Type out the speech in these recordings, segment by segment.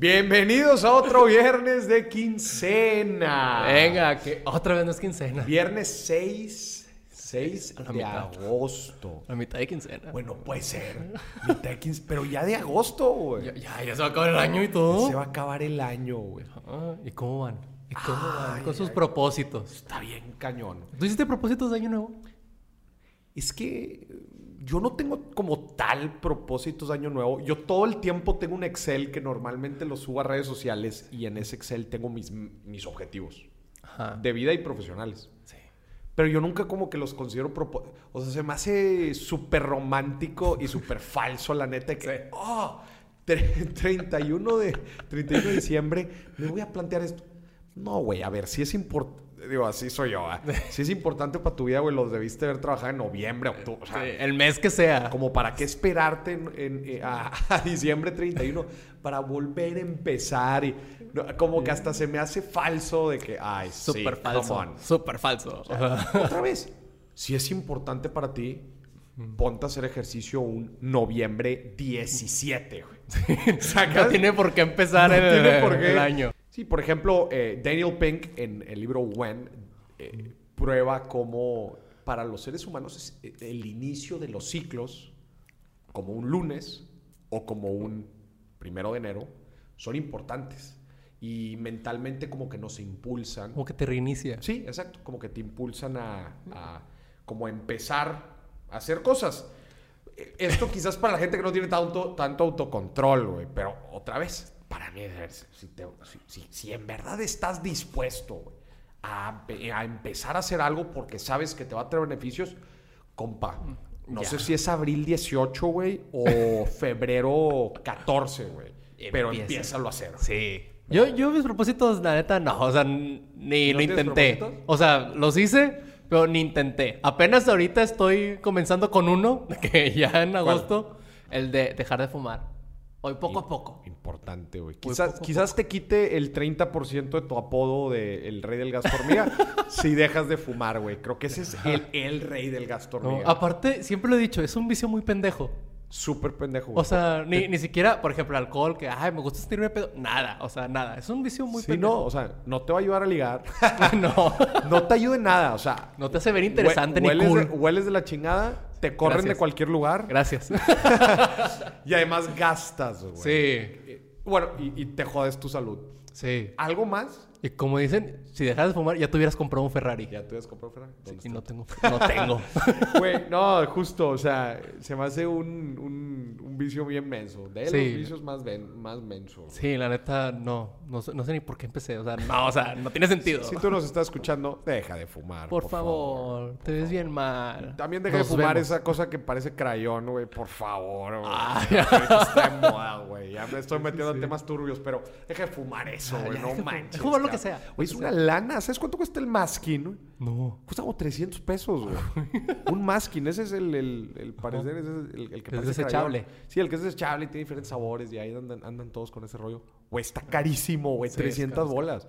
Bienvenidos a otro viernes de quincena. Venga, que otra vez no es quincena. Viernes 6, 6 A la de mitad. agosto. La mitad de quincena. Bueno, puede ser. Mitad de quince- pero ya de agosto, güey. ya, ya, ya se va a acabar el año y todo. Se va a acabar el año, güey. Ah, ¿Y cómo van? ¿Y cómo van? Con sus propósitos. Está bien cañón. ¿Tú hiciste propósitos de año nuevo? Es que yo no tengo como tal propósitos de año nuevo. Yo todo el tiempo tengo un Excel que normalmente lo subo a redes sociales y en ese Excel tengo mis, mis objetivos Ajá. de vida y profesionales. Sí. Pero yo nunca como que los considero propo- O sea, se me hace súper romántico y súper falso, la neta, que... Sí. "Oh, tre- 31, de, 31 de diciembre, me voy a plantear esto. No, güey, a ver, si es importante... Digo, así soy yo, ¿ah? Si es importante para tu vida, güey, los debiste haber trabajado en noviembre, octubre. O sea, Sí, el mes que sea. como para qué esperarte en- en- eh, a, a diciembre 31 para volver a empezar y como que hasta se me hace falso de que, ay, sí, Súper come falso. Súper falso. Otra vez, si es importante para ti, ponte a hacer ejercicio un noviembre 17, güey. ¿Sacas? No tiene por qué empezar No el, tiene por qué. el año. Sí, por ejemplo, eh, Daniel Pink en el libro When eh, prueba cómo para los seres humanos es, eh, el inicio de los ciclos, como un lunes o como un primero de enero, son importantes. Y mentalmente como que nos impulsan. Como que te reinicia. Sí, exacto. Como que te impulsan a, a como empezar a hacer cosas. Eh, Esto quizás para la gente que no tiene tanto, tanto autocontrol, güey. Pero otra vez, para mí, si, te- si- si- en verdad estás dispuesto güey, a, a empezar a hacer algo porque sabes que te va a traer beneficios, compa. No Ya. sé si es abril 18, güey, o febrero 14, güey. Pero Empieza. empiézalo a hacer. Sí. Yo, yo mis propósitos, la neta, no. O sea, ni ¿No lo intenté. O sea, los hice, pero ni intenté. Apenas ahorita estoy comenzando con uno, que ya en agosto, el de dejar de fumar. Hoy poco a poco. Importante, güey. Quizás, poco te quite el 30% de tu apodo de el rey del gasto hormiga si dejas de fumar, güey. Creo que ese es el, el rey del No, hormiga. aparte, siempre lo he dicho, es un vicio muy pendejo. Súper pendejo, güey. O sea, ni, ni siquiera, por ejemplo, alcohol, que, ay, me gusta sentirme pedo. Nada, o sea, nada. Es un vicio muy Sí, no, pendejo. o sea, no te va a ayudar a ligar. no. No te ayuda en nada, o sea. No te hace ver interesante ni cool. De, hueles de la chingada, te corren Gracias. de cualquier lugar Gracias. y además gastas, güey. sí, Bueno, y, y te jodes tu salud. sí. ¿Algo más? Y como dicen, si dejas de fumar, ya te hubieras comprado un Ferrari. Ya te has comprado, Ferrari. ¿Dónde Y no tengo. No tengo. Güey, no, justo, o sea, se me hace un, un, un vicio bien menso. De Sí. los vicios más, ven, más menso. Sí, la neta, no. No sé, no sé ni por qué empecé. O sea, no, o sea, no tiene sentido. Si tú nos estás escuchando, deja de fumar. por, favor, te ves bien mal. También deja Nos de fumar vemos. esa cosa que parece crayón, güey. Por favor, güey. Ahorita está en moda, güey. Ya me estoy metiendo en temas turbios, pero deja de fumar eso, Ah, güey. No manches. Lo que sea, Güey, lo es una lana. ¿Sabes cuánto cuesta el masking? No. Cuesta como 300 pesos, güey. Un masking, ese es el, el, el parecer, ese es el, el que Es parece desechable. crayón. Sí, el que es desechable y tiene diferentes sabores y ahí andan, andan todos con ese rollo. Güey, está carísimo, güey. Sí, es 300 caro, es bolas.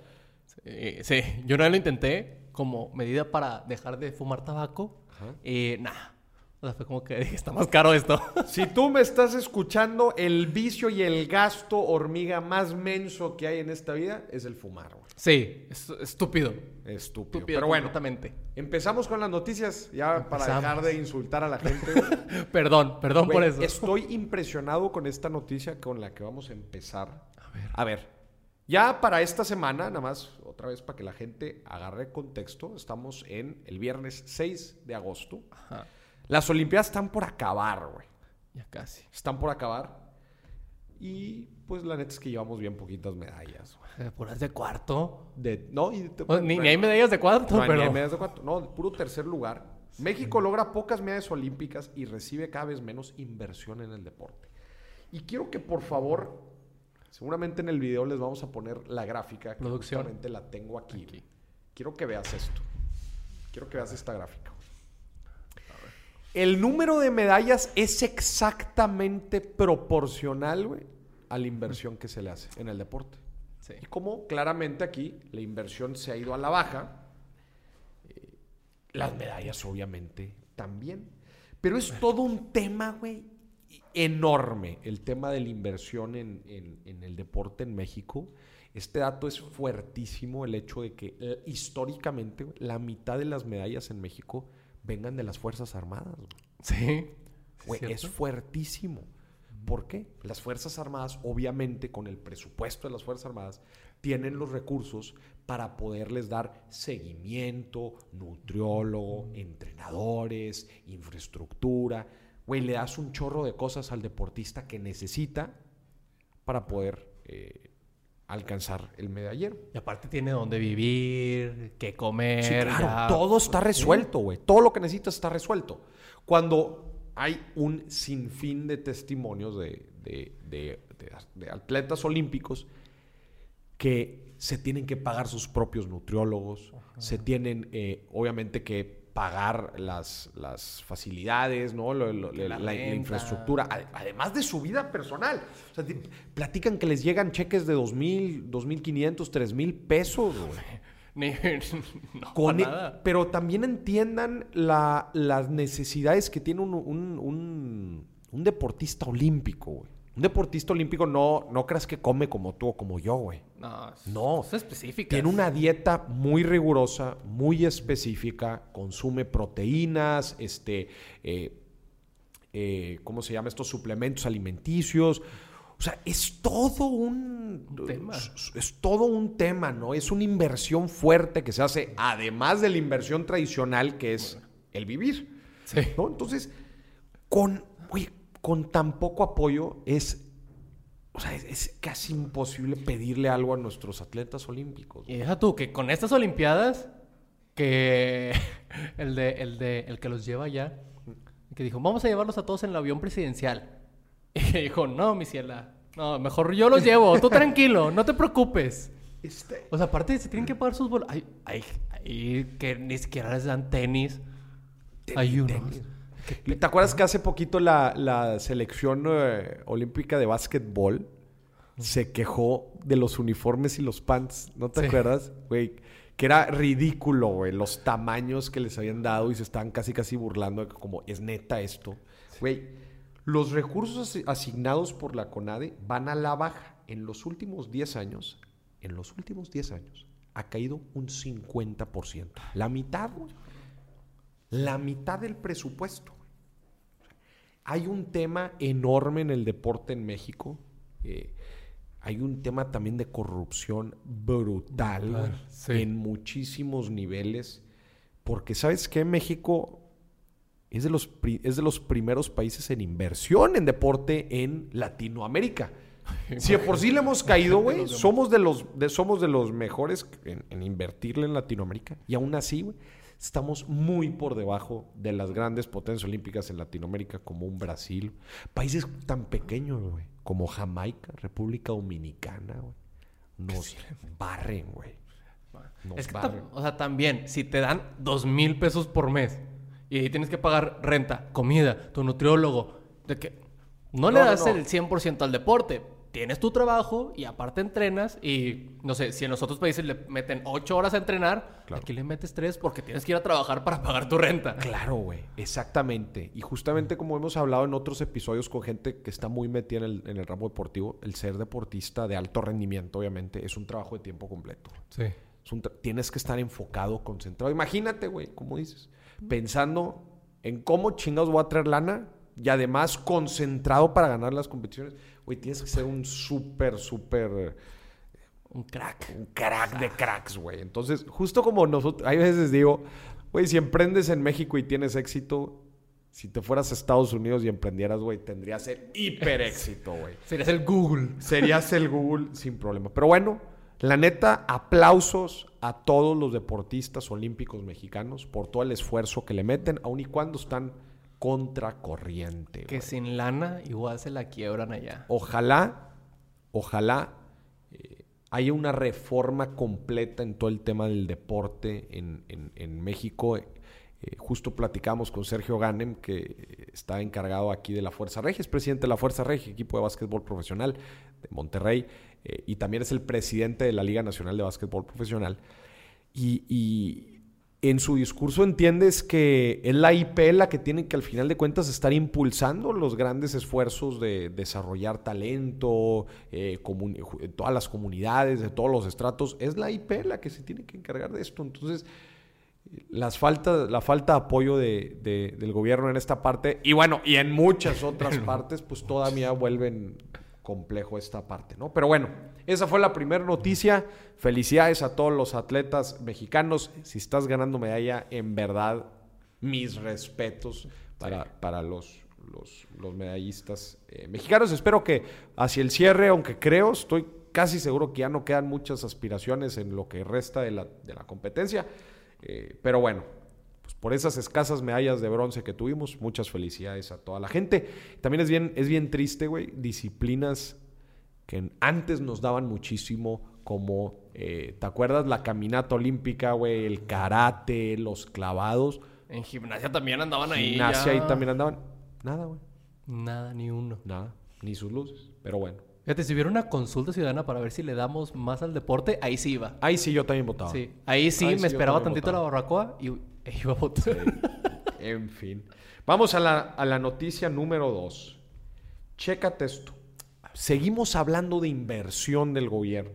Sí, sí. Yo una vez lo intenté como medida para dejar de fumar tabaco. Ajá. Y nada. O sea, fue como que dije, está más caro esto. Si tú me estás escuchando, el vicio y el gasto hormiga más menso que hay en esta vida es el fumar, güey. sí, es estúpido. Estúpido. Estúpido, Pero bueno, empezamos con las noticias ya para dejar de insultar a la gente. Perdón, perdón por eso. Estoy impresionado con esta noticia con la que vamos a empezar. A ver. ya para esta semana, nada más otra vez para que la gente agarre contexto, estamos en el viernes 6 de agosto. Ajá. Las Olimpiadas están por acabar, güey. Ya casi. Están por acabar. Y pues la neta es que llevamos bien poquitas medallas. güey. Eh, Puras de cuarto. De, no, y O- ni, ni hay medallas de cuarto, no, ni pero. hay medallas de cuarto. No, puro tercer lugar. México logra pocas medallas olímpicas y recibe cada vez menos inversión en el deporte. Y quiero que por favor, seguramente en el video les vamos a poner la gráfica. Que Producción. la tengo aquí. Aquí. Quiero que veas esto. Quiero que veas esta gráfica. El número de medallas es exactamente proporcional, güey, a la inversión que se le hace en el deporte. Sí. Y como claramente aquí la inversión se ha ido a la baja, eh, las medallas obviamente también. Pero es todo un tema, güey, enorme el tema de la inversión en, en- en el deporte en México. Este dato es fuertísimo, el hecho de que eh, históricamente la mitad de las medallas en México vengan de las Fuerzas Armadas. güey. Sí. Güey, es fuertísimo. ¿Por qué? Las Fuerzas Armadas, obviamente, con el presupuesto de las Fuerzas Armadas, tienen los recursos para poderles dar seguimiento, nutriólogo, entrenadores, infraestructura. Güey, le das un chorro de cosas al deportista que necesita para poder eh, alcanzar el medallero. Y aparte tiene dónde vivir, qué comer. Sí, claro, ya. todo está Sí. resuelto, güey. Todo lo que necesitas está resuelto. Cuando hay un sinfín de testimonios de, de- de- de- de atletas olímpicos que se tienen que pagar sus propios nutriólogos, se tienen eh, obviamente que pagar las, las facilidades, ¿no? Lo- lo- Que la, la la renta. infraestructura, ade- además de su vida personal. O sea, ti- platican que les llegan cheques de dos mil, dos mil quinientos, tres mil pesos, güey. Ni, no, Con e- nada. pero también entiendan la- las necesidades que tiene un, un- un- un deportista olímpico, güey. Un deportista olímpico no, no creas que come como tú o como yo, güey. No, es- No. Es específica. Tiene una dieta muy rigurosa, muy específica, consume proteínas, este, eh, eh, ¿cómo se llama? Estos suplementos alimenticios. O sea, es todo un, Un tema. Es, es todo un tema, ¿no? Es una inversión fuerte que se hace, además de la inversión tradicional que es el vivir. Sí. ¿no? Entonces, con, oye, con tan poco apoyo es, o sea, es, es casi imposible pedirle algo a nuestros atletas olímpicos. Y deja tú que con estas Olimpiadas, que el de, el de, el que los lleva allá, que dijo, vamos a llevarlos a todos en el avión presidencial. Y dijo, no, mi ciela, no, mejor yo los llevo, tú tranquilo, no te preocupes. Este- O sea, aparte se tienen que pagar sus boletos. Hay, hay, hay que ni siquiera les dan tenis. hay unos. tenis. ¿Y ¿Te acuerdas que hace poquito la, la selección eh, olímpica de básquetbol se quejó de los uniformes y los pants? ¿No te Sí. acuerdas? Güey, que era ridículo, güey, los tamaños que les habían dado y se estaban casi casi burlando de que como es neta esto. Güey, los recursos asi- asignados por la CONADE van a la baja. En los últimos 10 años, en los últimos 10 años, ha caído un 50%. La mitad, güey. La mitad del presupuesto. Hay un tema enorme en el deporte en México. eh, hay un tema también de corrupción brutal sí. en muchísimos niveles. Porque, ¿sabes qué? México es de, los es de los primeros países en inversión en deporte en Latinoamérica. Si de por sí le hemos caído, güey, somos de los, de, somos de los mejores en, en invertirle en Latinoamérica. Y aún así, güey, estamos muy por debajo de las grandes potencias olímpicas en Latinoamérica, como un Brasil. Países tan pequeños, güey, como Jamaica, República Dominicana, güey. Nos barren, güey. Nos Es que, barren. o sea, también, si te dan dos mil pesos por mes y ahí tienes que pagar renta, comida, tu nutriólogo, de que no, le no, das no. el 100% al deporte. Tienes tu trabajo y aparte entrenas y, no sé, si en los otros países le meten ocho horas a entrenar, Claro. aquí le metes tres porque tienes que ir a trabajar para pagar tu renta. Claro, güey, exactamente. Y justamente como hemos hablado en otros episodios con gente que está muy metida en el, en el ramo deportivo, el ser deportista de alto rendimiento, obviamente, es un trabajo de tiempo completo. Sí. Es un tra- tienes que estar enfocado, concentrado. Imagínate, güey, como dices, pensando en cómo chingados voy a traer lana y además concentrado para ganar las competiciones. Güey, tienes que ser un súper, súper eh, Un crack. un crack de cracks, güey. Entonces, justo como nosotros, hay veces digo, güey, si emprendes en México y tienes éxito, si te fueras a Estados Unidos y emprendieras, güey, tendrías el hiper éxito, güey. Serías el Google. Serías el Google sin problema. Pero bueno, la neta, aplausos a todos los deportistas olímpicos mexicanos por todo el esfuerzo que le meten, aun y cuando están contracorriente. Que sin lana igual se la quiebran allá. Ojalá, ojalá eh, haya una reforma completa en todo el tema del deporte en, en- en México. Eh, justo platicamos con Sergio Ganem, que está encargado aquí de la Fuerza Regia, es presidente de la Fuerza Regia, equipo de básquetbol profesional de Monterrey, eh, y también es el presidente de la Liga Nacional de Básquetbol Profesional. Y, y en su discurso entiendes que es la IP la que tiene que al final de cuentas estar impulsando los grandes esfuerzos de desarrollar talento, eh, todas las comunidades, de todos los estratos. Es la IP la que se tiene que encargar de esto. Entonces, las falta, la falta de apoyo de, del gobierno en esta parte, y bueno, y en muchas otras partes, pues todavía vuelven complejo esta parte, ¿no? Pero bueno, esa fue la primera noticia. Felicidades a todos los atletas mexicanos. Si estás ganando medalla, en verdad, mis respetos para, para los, los, medallistas eh, mexicanos. Espero que hacia el cierre, aunque creo, estoy casi seguro que ya no quedan muchas aspiraciones en lo que resta de la, de la competencia. Eh, pero bueno, pues por esas escasas medallas de bronce que tuvimos, muchas felicidades a toda la gente. También es bien, es bien triste, güey, disciplinas que antes nos daban muchísimo, como, eh, ¿te acuerdas? La caminata olímpica, güey, el karate, los clavados. En gimnasia también andaban ahí. Gimnasia ahí también andaban. Nada, güey. Nada, ni uno. Nada, ni sus luces, pero bueno. Fíjate, si hubiera una consulta ciudadana para ver si le damos más al deporte, ahí sí iba. Ahí sí yo también votaba. Sí, ahí sí me esperaba tantito la barbacoa y e iba a votar. En fin. Vamos a la, a la noticia número dos. Chécate esto seguimos hablando de inversión del gobierno.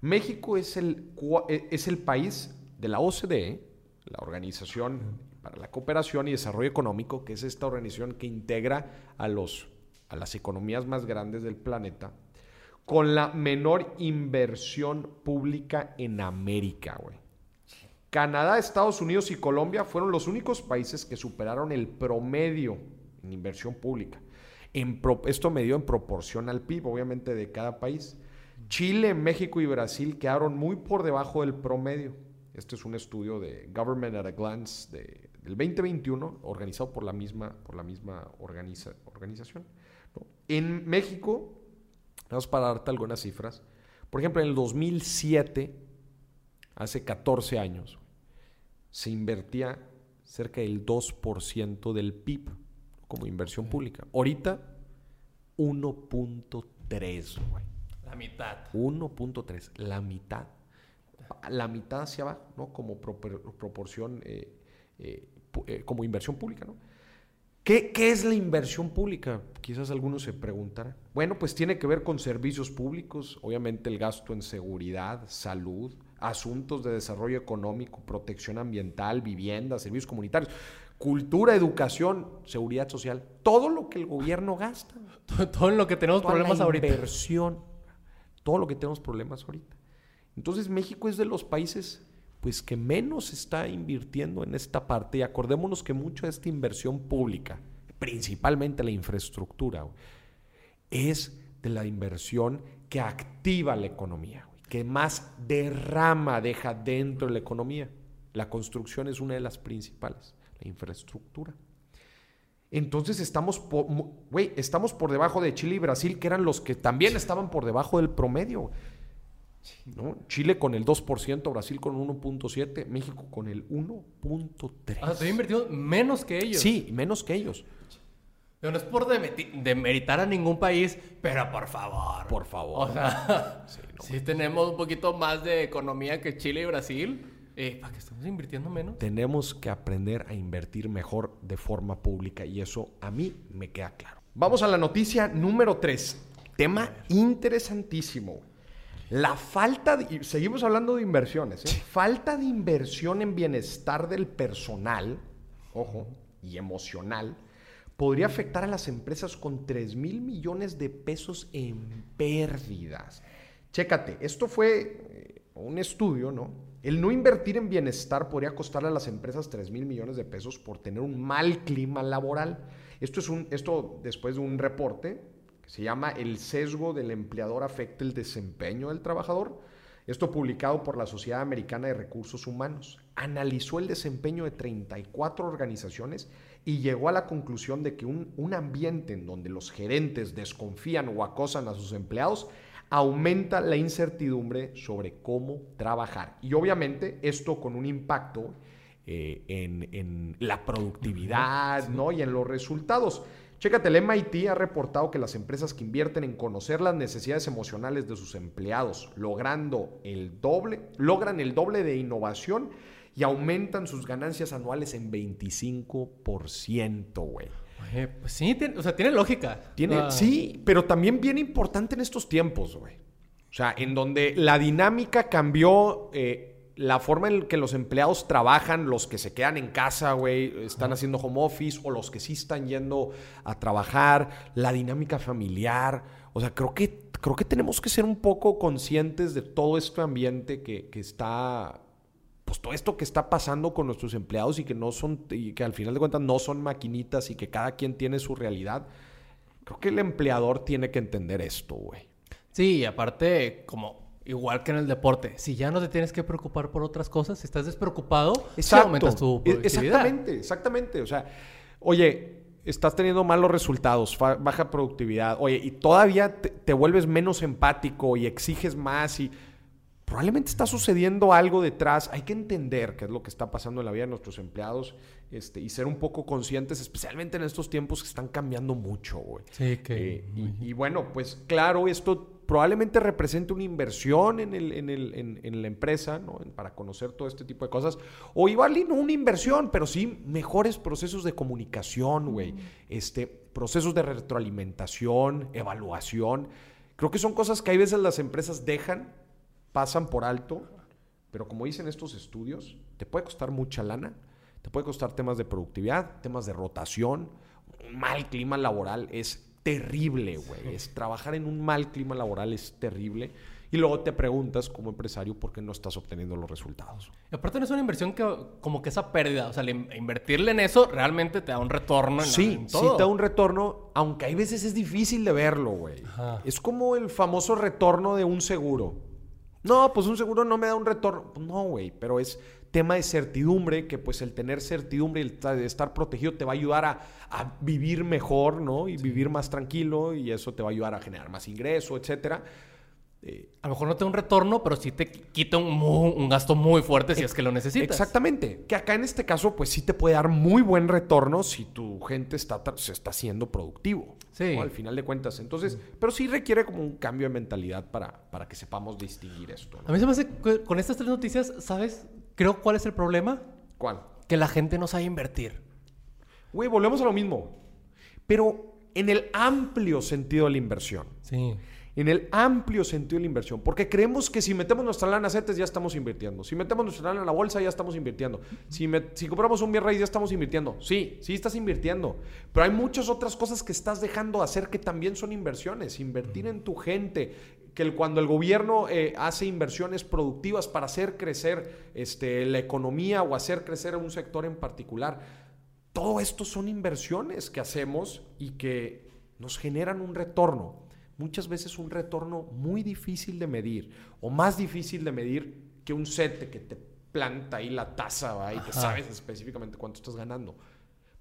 México es el, e, es el país de la OCDE, la Organización para la Cooperación y Desarrollo Económico, que es esta organización que integra a, los, a las economías más grandes del planeta, con la menor inversión pública en América, güey. Canadá, Estados Unidos y Colombia fueron los únicos países que superaron el promedio en inversión pública esto me dio en proporción al PIB, obviamente, de cada país. Chile, México y Brasil quedaron muy por debajo del promedio. Este es un estudio de Government at a Glance del 2021, organizado por la misma, por la misma organización. En México, vamos para darte algunas cifras. Por ejemplo, en el 2007, hace 14 años, se invertía cerca del 2% del PIB como inversión pública. Ahorita, 1.3, güey. La mitad. 1.3, la mitad. La mitad hacia abajo, ¿no? Como proporción, eh, eh, eh, como inversión pública, ¿no? ¿Qué, ¿Qué, es la inversión pública? Quizás algunos se preguntarán. Bueno, pues tiene que ver con servicios públicos, obviamente el gasto en seguridad, salud, asuntos de desarrollo económico, protección ambiental, vivienda, servicios comunitarios cultura, educación, seguridad social, todo lo que el gobierno gasta. todo en lo que tenemos problemas la ahorita. Inversión, todo lo que tenemos problemas ahorita. Entonces México es de los países pues que menos está invirtiendo en esta parte y acordémonos que mucha de esta inversión pública, principalmente la infraestructura, es de la inversión que activa la economía, que más derrama, deja dentro de la economía. La construcción es una de las principales infraestructura. Entonces estamos estamos por debajo de Chile y Brasil, que eran los que también estaban por debajo del promedio. ¿No? Chile con el 2%, Brasil con 1.7%, México con el 1.3%. Ah, invertido menos que ellos. Sí, menos que ellos. no es por demeritar a ningún país, pero por favor. Por favor. O sea, si tenemos un poquito más de economía que Chile y Brasil. Eh, ¿Para que estemos invirtiendo menos? Tenemos que aprender a invertir mejor de forma pública y eso a mí me queda claro. Vamos a la noticia número 3. Tema interesantísimo. La falta, de, seguimos hablando de inversiones, ¿eh? falta de inversión en bienestar del personal, ojo, y emocional, podría afectar a las empresas con 3 mil millones de pesos en pérdidas. Chécate, esto fue eh, un estudio, ¿no? El no invertir en bienestar podría costarle a las empresas 3 mil millones de pesos por tener un mal clima laboral. Esto, es un, esto después de un reporte se llama El sesgo del empleador afecta el desempeño del trabajador. Esto publicado por la Sociedad Americana de Recursos Humanos. Analizó el desempeño de 34 organizaciones y llegó a la conclusión de que un, un ambiente en donde los gerentes desconfían o acosan a sus empleados aumenta la incertidumbre sobre cómo trabajar. Y obviamente esto con un impacto eh, en, la productividad ¿no? y en los resultados. Chécate, el MIT ha reportado que las empresas que invierten en conocer las necesidades emocionales de sus empleados, logrando el doble, logran el doble de innovación y aumentan sus ganancias anuales en 25%, güey. Oye, pues sí, tiene- o sea, tiene lógica. Tiene, Ah, sí, pero también bien importante en estos tiempos, güey. O sea, en donde la dinámica cambió, eh, la forma en que los empleados trabajan, los que se quedan en casa, güey, están haciendo home office, o los que sí están yendo a trabajar, la dinámica familiar. O sea, creo que, creo que tenemos que ser un poco conscientes de todo este ambiente que, que está pues todo esto que está pasando con nuestros empleados y que no son, y que al final de cuentas no son maquinitas y que cada quien tiene su realidad. Creo que el empleador tiene que entender esto, güey. Sí, y aparte, como igual que en el deporte, si ya no te tienes que preocupar por otras cosas, si estás despreocupado, sí aumentas tu E- productividad. Exactamente, exactamente. O sea, oye, estás teniendo malos resultados, baja productividad, oye, y todavía te, te vuelves menos empático y exiges más y probablemente está sucediendo algo detrás. Hay que entender qué es lo que está pasando en la vida de nuestros empleados este, y ser un poco conscientes, especialmente en estos tiempos que están cambiando mucho, güey. Sí, que... Eh, y, y bueno, pues claro, esto probablemente represente una inversión en, el- en el- en- en la empresa, ¿no? Para conocer todo este tipo de cosas. O igual no una inversión, pero sí mejores procesos de comunicación, güey. Este, procesos de retroalimentación, evaluación. Creo que son cosas que hay veces las empresas dejan, pasan por alto, pero como dicen estos estudios, te puede costar mucha lana, te puede costar temas de productividad, temas de rotación. Un mal clima laboral es terrible, güey. Es trabajar en un mal clima laboral es terrible. Y luego te preguntas como empresario por qué no estás obteniendo los resultados. Y aparte no es una inversión que como que esa pérdida, o sea, le- invertirle en eso realmente te da un retorno en, Sí, en sí todo. te da un retorno, aunque hay veces es difícil de verlo, güey. Es como el famoso retorno de un seguro. No, pues un seguro no me da un retorno. No, güey, pero es tema de certidumbre, que pues el tener certidumbre y el ta- estar protegido te va a ayudar a, a vivir mejor, ¿no? Y vivir más tranquilo y eso te va a ayudar a generar más ingreso, etcétera. Eh, A lo mejor no te da un retorno, pero sí te quita un, un gasto muy fuerte si es que lo necesitas. Exactamente. Que acá en este caso, pues sí te puede dar muy buen retorno si tu gente está, se está siendo productivo. Sí. ¿no? Al final de cuentas. Entonces, pero sí requiere como un cambio de mentalidad para, para que sepamos distinguir esto. ¿no? A mí se me hace que con estas tres noticias, ¿sabes? Creo cuál es el problema. ¿Cuál? Que la gente no sabe invertir. Güey, volvemos a lo mismo. Pero en el amplio sentido de la inversión. Sí. En el amplio sentido de la inversión. Porque creemos que si metemos nuestra lana a CETES ya estamos invirtiendo. Si metemos nuestra lana en la bolsa ya estamos invirtiendo. Si, compramos un bien raíz ya estamos invirtiendo. Sí, sí estás invirtiendo. Pero hay muchas otras cosas que estás dejando de hacer que también son inversiones. Invertir en tu gente. Que cuando el gobierno eh, hace inversiones productivas para hacer crecer este, la economía o hacer crecer un sector en particular. Todo esto son inversiones que hacemos y que nos generan un retorno. Muchas veces un retorno muy difícil de medir o más difícil de medir que un set que te planta ahí la tasa ¿va? y que sabes específicamente cuánto estás ganando.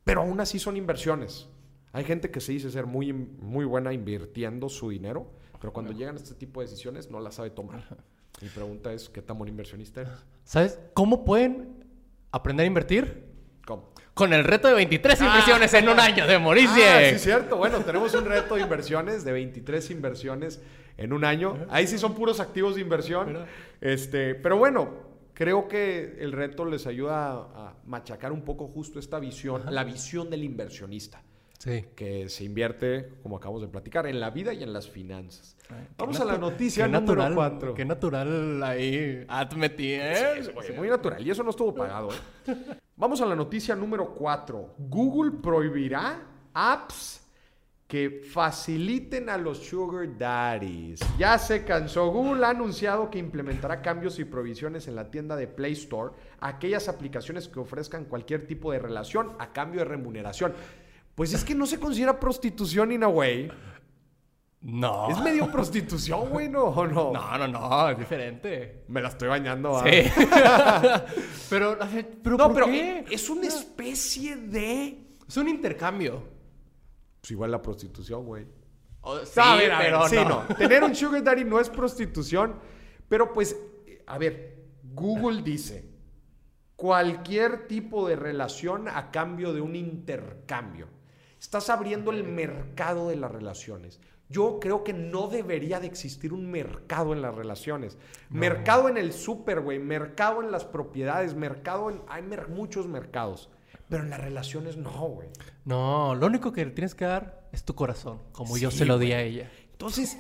Pero aún así son inversiones. Hay gente que se dice ser muy, muy buena invirtiendo su dinero, pero cuando llegan a este tipo de decisiones no la sabe tomar. Mi pregunta es, ¿qué tan buen inversionista eres? ¿Sabes cómo pueden aprender a invertir? ¿Cómo? Con el reto de 23 inversiones en un año de Mauricio. Ah, sí, cierto. Bueno, tenemos un reto de inversiones de 23 inversiones en un año. Ahí sí son puros activos de inversión. Este, pero bueno, creo que el reto les ayuda a, a machacar un poco justo esta visión, la visión del inversionista, Sí. que se invierte, como acabamos de platicar, en la vida y en las finanzas. Vamos Qué a la noticia qué número natural, 4. Qué natural ahí. Ah, metí, ¿eh? Oye, muy natural. Y eso no estuvo pagado. ¿eh? Vamos a la noticia número 4. Google prohibirá apps que faciliten a los sugar daddies. Ya se cansó. Google ha anunciado que implementará cambios y provisiones en la tienda de Play Store a aquellas aplicaciones que ofrezcan cualquier tipo de relación a cambio de remuneración. Pues es que no se considera prostitución in a way. No. Es medio prostitución, güey, ¿no? ¿O no? No, no, no, es diferente. Me la estoy bañando. ¿ah? Sí. pero, pero No, ¿por pero qué? es una especie de... Es un intercambio. Pues igual la prostitución, güey. O- sí, A ver, a ver, pero sí, no. no. Tener un sugar daddy no es prostitución, pero pues, a ver, Google dice cualquier tipo de relación a cambio de un intercambio. Estás abriendo el mercado de las relaciones. Yo creo que no debería de existir un mercado en las relaciones. Mercado en el súper, güey. Mercado en las propiedades. Mercado en... Hay mer- muchos mercados. Pero en las relaciones no, güey. No, lo único que le tienes que dar es tu corazón, como yo se lo di a ella. Entonces,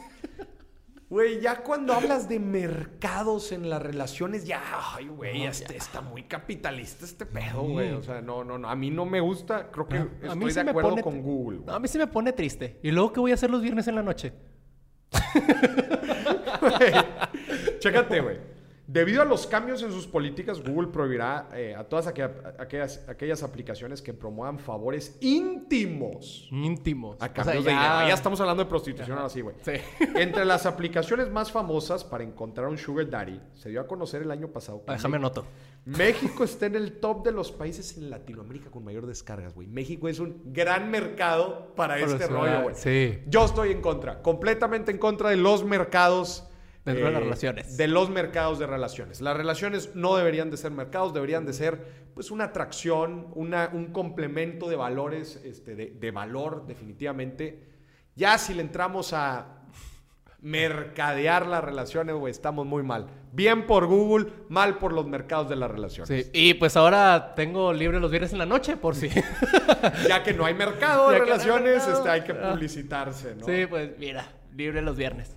güey, ya cuando hablas de mercados en las relaciones, ya, ay, güey, No, este, está muy capitalista este pedo, güey. O sea, no, no, no. A mí no me gusta. Creo que A- a mí estoy de acuerdo pone- con Google. No, a mí sí me pone triste. ¿Y luego qué voy a hacer los viernes en la noche? Chécate, güey. Debido a los cambios en sus políticas, Google prohibirá eh, a todas aquella- aquellas, aquellas aplicaciones que promuevan favores íntimos. Íntimos. A O sea, cambio de dinero. Ya estamos hablando de prostitución ahora sí, güey. Sí. Entre las aplicaciones más famosas para encontrar un sugar daddy, se dio a conocer el año pasado que Déjame anoto. México está en el top de los países en Latinoamérica con mayor descargas, güey. México es un gran mercado para este rollo, güey. sí. Yo estoy en contra, completamente en contra de los mercados. Eh, Dentro de las relaciones. De los mercados de relaciones. Las relaciones no deberían de ser mercados, deberían de ser pues una atracción, una, un complemento de valores, este, de, de valor definitivamente. Ya si le entramos a mercadear las relaciones, güey, estamos muy mal. Bien por Google, mal por los mercados de las relaciones. Sí. Y pues ahora tengo libre los viernes en la noche, por si. Ya que no hay mercado de Ya que no hay relaciones, mercado. este, hay que Ah. publicitarse, ¿no? Sí, pues mira, libre los viernes.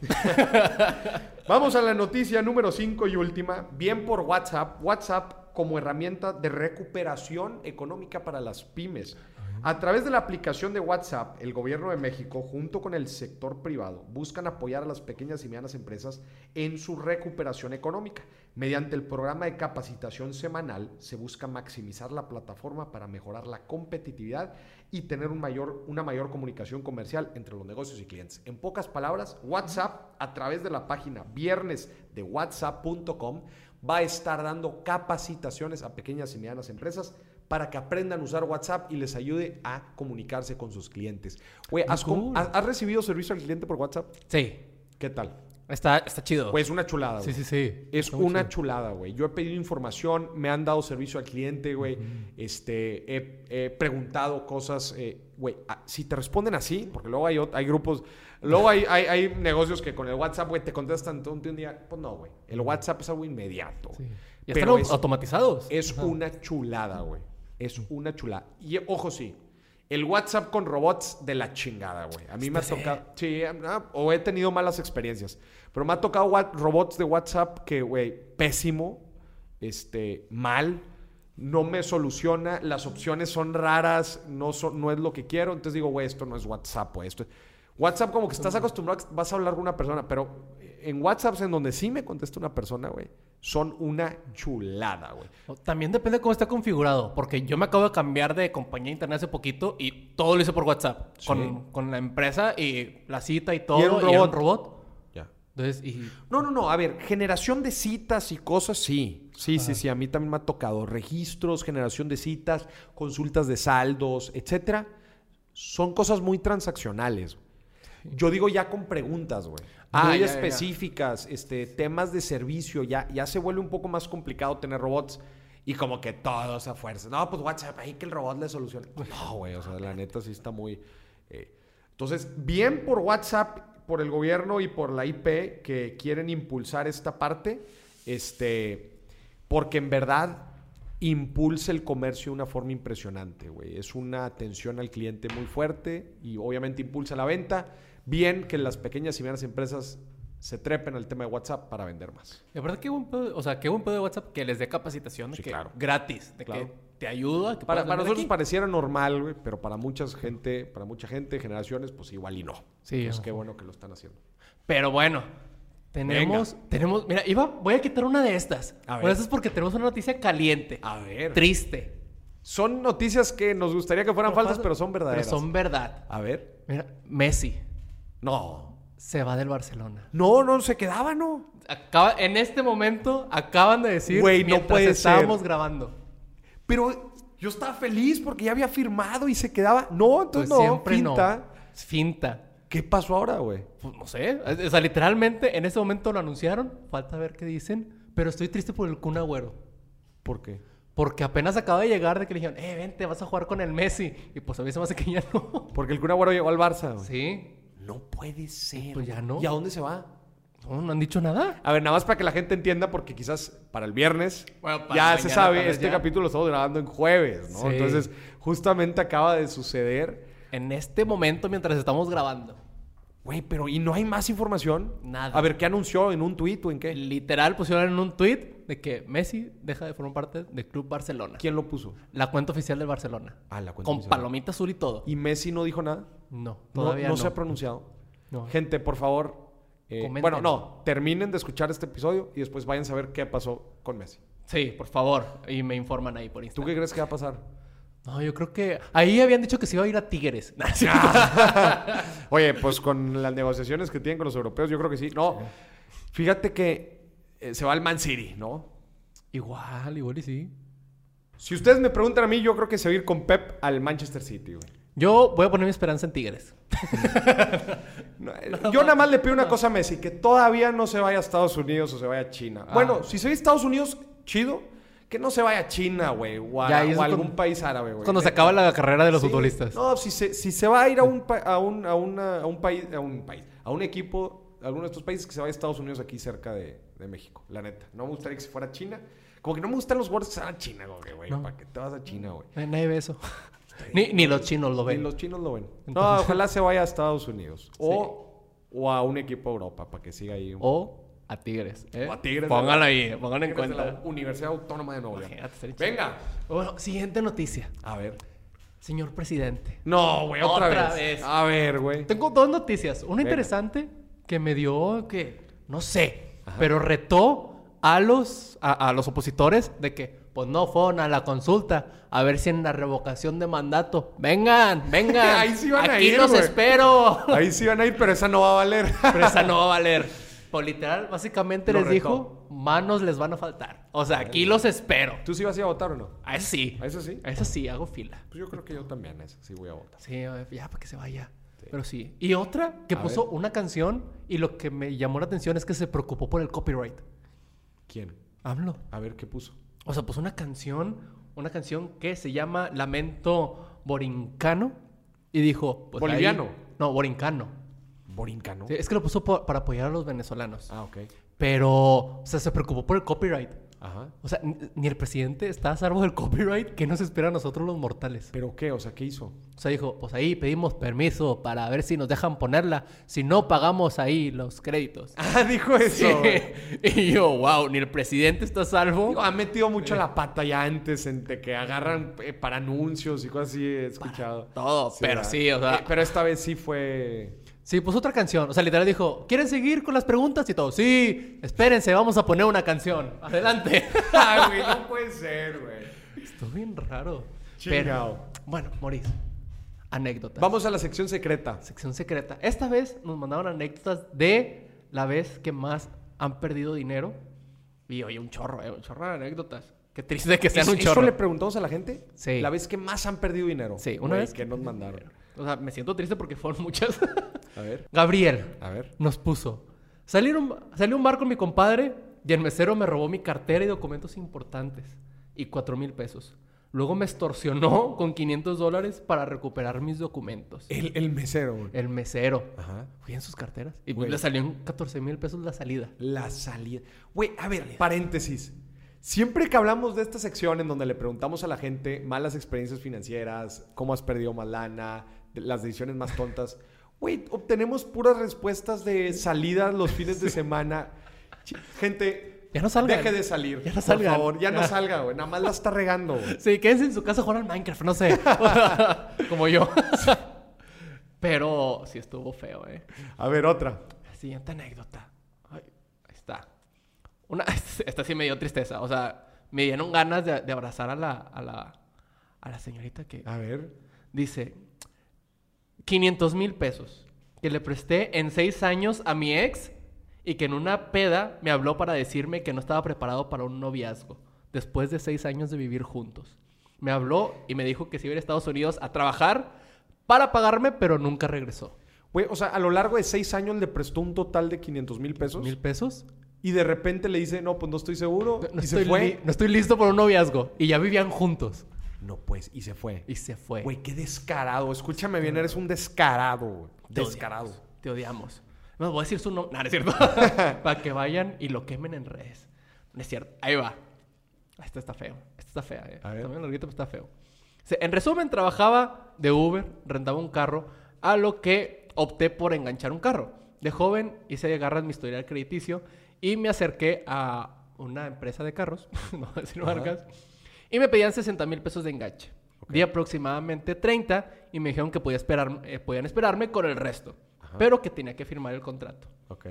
Vamos a la noticia número 5 y última. Bien por WhatsApp. WhatsApp como herramienta de recuperación económica para las pymes. A través de la aplicación de WhatsApp, el gobierno de México, junto con el sector privado, buscan apoyar a las pequeñas y medianas empresas en su recuperación económica. Mediante el programa de capacitación semanal, se busca maximizar la plataforma para mejorar la competitividad y tener un mayor, una mayor comunicación comercial entre los negocios y clientes. En pocas palabras, WhatsApp, a través de la página viernes de whatsapp.com, va a estar dando capacitaciones a pequeñas y medianas empresas para que aprendan a usar WhatsApp y les ayude a comunicarse con sus clientes. Güey, ¿has, com- cool. has- has recibido servicio al cliente por WhatsApp? Sí, ¿Qué tal? Está, está chido. Pues una chulada. sí, güey. sí, sí. Es Está muy una chulada, güey. Yo he pedido información, me han dado servicio al cliente, güey. Este, he, he preguntado cosas, eh, güey. ah, si te responden así, porque luego hay, hay grupos, luego hay, hay, hay negocios que con el WhatsApp, güey, te contestan todo un día. Pues no, güey. El WhatsApp es algo inmediato. Sí. güey. Pero están es- automatizados. Es Ajá. una chulada, güey. Es una chulada. Y ojo, sí. El WhatsApp con robots de la chingada, güey. A mí me ha tocado. Sí, ah, o he tenido malas experiencias. Pero me ha tocado robots de WhatsApp que, güey, pésimo, este, mal, no me soluciona, las opciones son raras, no, son, no es lo que quiero. Entonces digo, güey, esto no es WhatsApp, güey. Esto es- WhatsApp, como que estás acostumbrado a que vas a hablar con una persona, pero en WhatsApp, en donde sí me contesta una persona, güey, son una chulada, güey. También depende de cómo está configurado, porque yo me acabo de cambiar de compañía de internet hace poquito y todo lo hice por WhatsApp, Sí. con, con la empresa y la cita y todo, Y era un y era un robot. robot. Ya. Entonces, y No, no, no. A ver, generación de citas y cosas, sí. Sí, sí, sí. A mí también me ha tocado. Registros, generación de citas, consultas de saldos, etcétera. Son cosas muy transaccionales. Yo digo ya con preguntas, güey. Ah, muy ya, ya, ya. específicas, este, temas de servicio. Ya, ya se vuelve un poco más complicado tener robots. Y como que todos a fuerza. No, pues WhatsApp, ahí que el robot le solucione. No, güey, o sea, la neta sí está muy... eh. Entonces, bien por WhatsApp, por el gobierno y por la IP que quieren impulsar esta parte, este, porque en verdad impulsa el comercio de una forma impresionante, güey. Es una atención al cliente muy fuerte y obviamente impulsa la venta. Bien que las pequeñas y medianas empresas se trepen al tema de WhatsApp para vender más. la verdad qué buen pedo, o sea, qué buen pedo de WhatsApp que les dé capacitación de Sí, que claro. gratis, de Claro. que te ayuda, que Para, puedas para nosotros aquí. pareciera normal, güey, pero para mucha gente, para mucha gente, generaciones, pues igual y no. Sí, Pues ojo. qué bueno que lo están haciendo. Pero bueno, tenemos, tenemos, mira, iba, voy a quitar una de estas. A ver. de estas porque tenemos una noticia caliente, A ver. triste. Son noticias que nos gustaría que fueran falsas, pero son verdaderas. Pero son verdad. A ver. Mira, Messi No. se va del Barcelona. No, no, se quedaba, ¿no? Acaba, en este momento acaban de decir Güey, no mientras puede estábamos ser. grabando. Pero yo estaba feliz porque ya había firmado y se quedaba. No, Pues entonces no, siempre finta. no. Finta. ¿Qué pasó ahora, güey? Pues no sé. O sea, literalmente en ese momento lo anunciaron. Falta ver qué dicen. Pero estoy triste por el Kun Agüero. ¿Por qué? Porque apenas acaba de llegar de que le dijeron, eh, vente, vas a jugar con el Messi. Y pues a mí se me hace que ya no. Porque el Kun Agüero llegó al Barça. güey. Sí. No puede ser. Pues ya no. ¿Y a dónde se va? No, no han dicho nada. A ver, nada más para que la gente entienda, porque quizás para el viernes Bueno, para ya se sabe, este ya. capítulo lo estamos grabando en jueves, ¿no? Sí. Entonces, justamente acaba de suceder. En este momento, mientras estamos grabando. Güey, pero ¿y no hay más información? Nada. A ver, ¿qué anunció? ¿En un tuit o en qué? Literal pusieron en un tweet de que Messi deja de formar parte del Club Barcelona. ¿Quién lo puso? La cuenta oficial del Barcelona. Ah, la cuenta Con oficial. palomita azul y todo. ¿Y Messi no dijo nada? No, todavía no no. se ha pronunciado. No. Gente, por favor. eh, bueno, no, terminen de escuchar este episodio y después vayan a saber qué pasó con Messi. Sí, por favor. Y me informan ahí por ¿Tú Instagram. qué crees que va a pasar? No, yo creo que... Ahí habían dicho que se iba a ir a Tigres. Oye, pues con las negociaciones que tienen con los europeos, yo creo que sí. No, fíjate que eh, se va al Man City, ¿no? igual, igual y sí. Si ustedes me preguntan a mí, yo creo que se va a ir con Pep al Manchester City, güey. Yo voy a poner mi esperanza en Tigres. No, eh, Yo nada más le pido una cosa a Messi, que todavía no se vaya a Estados Unidos o se vaya a China. Ah. Bueno, si se va a Estados Unidos, chido. Que no se vaya a China, güey. O a, Ya, o a algún con- país árabe, güey. Cuando se acaba la carrera de los Sí. futbolistas. No, si se, si se va a ir a un, pa- a un, a una- a un país, a un país, a un equipo, a alguno de estos países que se vaya a Estados Unidos aquí cerca de, de México, la neta. No me gustaría que se fuera a China. Como que no me gustan los jugadores que se van a China, güey. No. ¿Para qué te vas a China, güey? Eh, Nadie ve eso. ni, ni los chinos lo Ni ven. los chinos lo ven. No, ojalá se vaya a Estados Unidos. O, o a un equipo de Europa para que siga ahí. un- O a Tigres. ¿eh? O a Tigres, Pónganlo ahí, pónganlo en de cuenta. la Universidad Autónoma de Nuevo León. Venga. Bueno, siguiente noticia. A ver. Señor presidente. No, güey, otra, Otra vez. vez. A ver, güey. Tengo dos noticias. Una Venga. interesante que me dio que, no sé, pero retó a los, a, a los opositores de que, pues no fueron a la consulta a ver si en la revocación de mandato. Vengan, vengan. Ahí sí van a Aquí ir, los güey. espero. Ahí sí van a ir, pero esa no va a valer. Pero esa no va a valer. Pues literal, básicamente Lo les retó. dijo, manos les van a faltar. O sea, aquí los espero. ¿Tú sí vas a ir a votar o no? A eso sí. ¿A eso sí? A eso sí, hago fila. Pues yo creo que yo también a esa sí voy a votar. Sí, ya para que se vaya. Pero sí. Y otra que A puso ver. una canción y lo que me llamó la atención es que se preocupó por el copyright. ¿Quién? Hablo. A ver qué puso. O sea, puso una canción, una canción que se llama Lamento Borincano y dijo... Pues, ¿Boliviano? no, Borincano. Borinca, ¿no? Sí, es que lo puso por- para apoyar a los venezolanos. Ah, ok. Pero, o sea, se preocupó por el copyright. Ajá. O sea, ni, el presidente está a salvo del copyright. ¿Qué nos espera a nosotros los mortales? ¿Pero qué? O sea, ¿qué hizo? O sea, dijo, pues ahí pedimos permiso para ver si nos dejan ponerla. Si no, pagamos ahí los créditos. Ah, dijo eso. y yo, wow, ni el presidente está a salvo. Digo, ha metido mucho la pata ya antes entre que agarran eh, para anuncios y cosas así, he escuchado. todo, pero ¿verdad? sí, o sea- Eh, pero esta vez sí fue... Sí, pues otra canción. O sea, literal dijo, ¿quieren seguir con las preguntas y todo? Sí, espérense, vamos a poner una canción. Adelante. Ay, güey, no puede ser, güey. Estuvo bien raro. Chingao. Pero, bueno, Maurice, anécdotas. Vamos a la sección secreta. Sección secreta. Esta vez nos mandaron anécdotas de la vez que más han perdido dinero. Y oye, un chorro, eh, un chorro de anécdotas. Qué triste que sean ¿Eso, un eso chorro. le preguntamos a la gente? Sí. La vez que más han perdido dinero. Sí, una Güey, vez que nos mandaron. O sea, me siento triste porque fueron muchas. A ver. Gabriel A ver. nos puso. Salieron, salió un bar con mi compadre y el mesero me robó mi cartera y documentos importantes. Y cuatro mil pesos. Luego me extorsionó con 500 dólares para recuperar mis documentos. El, el mesero, güey. El mesero. Ajá. Fui en sus carteras. Y Güey. le salió en 14 mil pesos la salida. La salida. Güey, a ver, paréntesis. Siempre que hablamos de esta sección en donde le preguntamos a la gente malas experiencias financieras, cómo has perdido más lana, las decisiones más tontas, güey, obtenemos puras respuestas de salidas los fines de semana. Gente, Ya no salgan. deje de salir. Ya no por salgan. favor, ya no salga, güey. Nada más la está regando, güey. Sí, quédense en su casa a jugar al Minecraft, no sé. Como yo. Pero sí estuvo feo, ¿eh? A ver, otra. Siguiente anécdota. Ay, ahí está. Una, esta sí me dio tristeza. O sea, me dieron ganas de, de abrazar a la, a la, a la señorita que A ver. dice 500 mil pesos que le presté en seis años a mi ex y que en una peda me habló para decirme que no estaba preparado para un noviazgo después de seis años de vivir juntos. Me habló y me dijo que se iba a ir a Estados Unidos a trabajar para pagarme, pero nunca regresó. Güey, o sea, a lo largo de seis años le prestó un total de 500 mil pesos. ¿Mil pesos? Y de repente le dice, no, pues no estoy seguro. No, y estoy se fue. li- no estoy listo para un noviazgo. Y ya vivían juntos. No, pues, y se fue. Y se fue. Güey, qué descarado. Escúchame bien, eres un descarado, güey. Te Descarado. te odiamos. No voy a decir su nombre. No, no es cierto. Para que vayan y lo quemen en redes. No es cierto. Ahí va. Esta está feo. Esta está fea. Eh. A ver. Está bien larguito, pero está feo. En resumen, trabajaba de Uber, rentaba un carro, a lo que opté por enganchar un carro. De joven hice garras mi historial crediticio y me acerqué a una empresa de carros, no voy a decir marcas, y me pedían 60 mil pesos de enganche. Di aproximadamente 30 y me dijeron que podía esperar, eh, podían esperarme con el resto, Ajá. pero que tenía que firmar el contrato. Ok.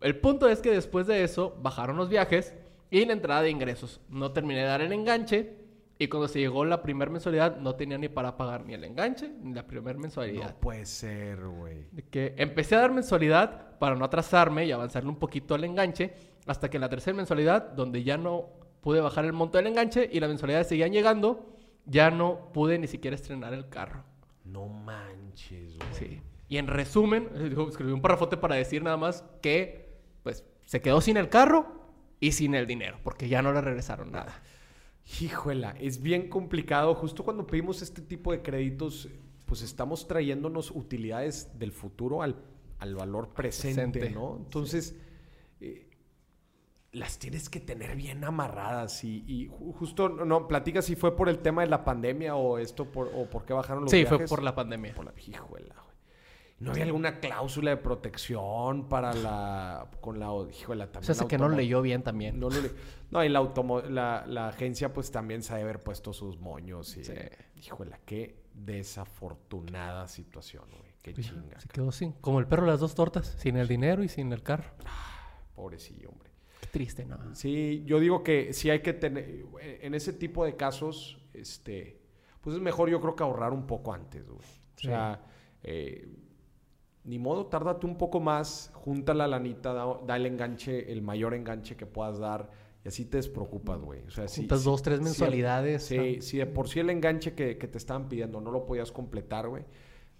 El punto es que después de eso bajaron los viajes y la entrada de ingresos. No terminé de dar el enganche y cuando se llegó la primera mensualidad no tenía ni para pagar ni el enganche ni la primera mensualidad. No puede ser, güey. Que empecé a dar mensualidad para no atrasarme y avanzarle un poquito al enganche hasta que en la tercera mensualidad, donde ya no pude bajar el monto del enganche y las mensualidades seguían llegando, ya no pude ni siquiera estrenar el carro. No manches, güey. Sí. Y en resumen, eh, escribí un parrafote para decir nada más que pues se quedó sin el carro y sin el dinero, porque ya no le regresaron nada. Híjola, es bien complicado. Justo cuando pedimos este tipo de créditos, pues estamos trayéndonos utilidades del futuro al, al valor presente, Presente, ¿no? Entonces, las tienes que tener bien amarradas. Y, y ju- justo, no, platica si fue por el tema de la pandemia o esto, por, o por qué bajaron los Sí, viajes. fue por la pandemia. Por la híjola, güey. ¿No había alguna cláusula de protección para la... con la... O también... sea, ese que no automo- leyó bien también. no, lo le- no, y la, automo- la, la agencia pues también se ha de haber puesto sus moños y... Sí. Híjole, qué desafortunada situación, güey. Qué Pues, chinga. Se quedó sin, como el perro las dos tortas, sin el dinero y sin el carro. Pobrecillo, hombre. Triste, ¿no? Sí, yo digo que sí hay que tener... En ese tipo de casos, este... Pues es mejor yo creo que ahorrar un poco antes, güey. O Sí. sea, eh, ni modo, tárdate un poco más, junta la lanita, da, da el enganche, el mayor enganche que puedas dar y así te despreocupas, güey. O sea, si- Juntas si- dos, tres si- mensualidades. Sí, si de por sí el enganche que, que te estaban pidiendo no lo podías completar, güey,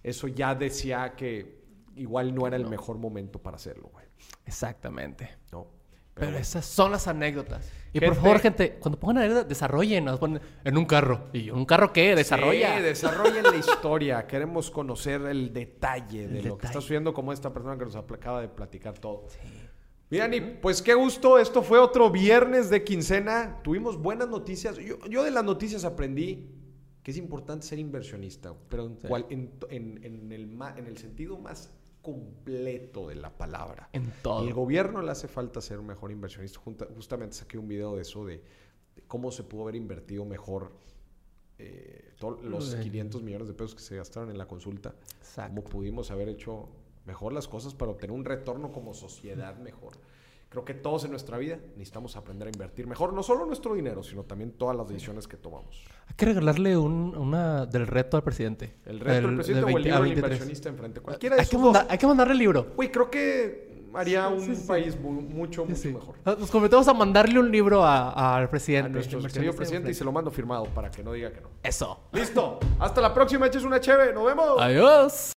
eso ya decía que igual no era el No. mejor momento para hacerlo, güey. Exactamente. ¿no? Pero, esas son las anécdotas. Y por favor, gente, cuando pongan anécdotas, desarrollen. Nos ponen en un carro. ¿Y un carro qué? Desarrolla. Sí, desarrollen la historia. Queremos conocer el detalle de El lo que está sucediendo como esta persona que nos acaba de platicar todo. Mira, Ni, pues qué gusto. Esto fue otro viernes de quincena. Tuvimos buenas noticias. Yo, yo de las noticias aprendí que es importante ser inversionista, pero en, Sí. cual- en, en- en el, ma- en el sentido más completo de la palabra. En todo. Y el gobierno le hace falta ser un mejor inversionista. Justamente saqué un video de eso, de, de cómo se pudo haber invertido mejor eh, todos los Uy. 500 millones de pesos que se gastaron en la consulta. Exacto. Cómo pudimos haber hecho mejor las cosas para obtener un retorno como sociedad mejor. Creo que todos en nuestra vida necesitamos aprender a invertir mejor, no solo nuestro dinero, sino también todas las decisiones que tomamos. Hay que regalarle un, una del reto al presidente. El reto del presidente de o el 20 libro a del 23. inversionista enfrente. Cualquiera de Hay que, esos dos. mandar- hay que mandarle el libro. Güey, creo que haría un sí, país mu- mucho, mucho mejor. Nos comprometemos a mandarle un libro a- al A presidente. nuestro inversionista querido presidente y se lo mando firmado para que no diga que no. Eso. Listo. Hasta la próxima. Eches una cheve. Nos vemos. Adiós.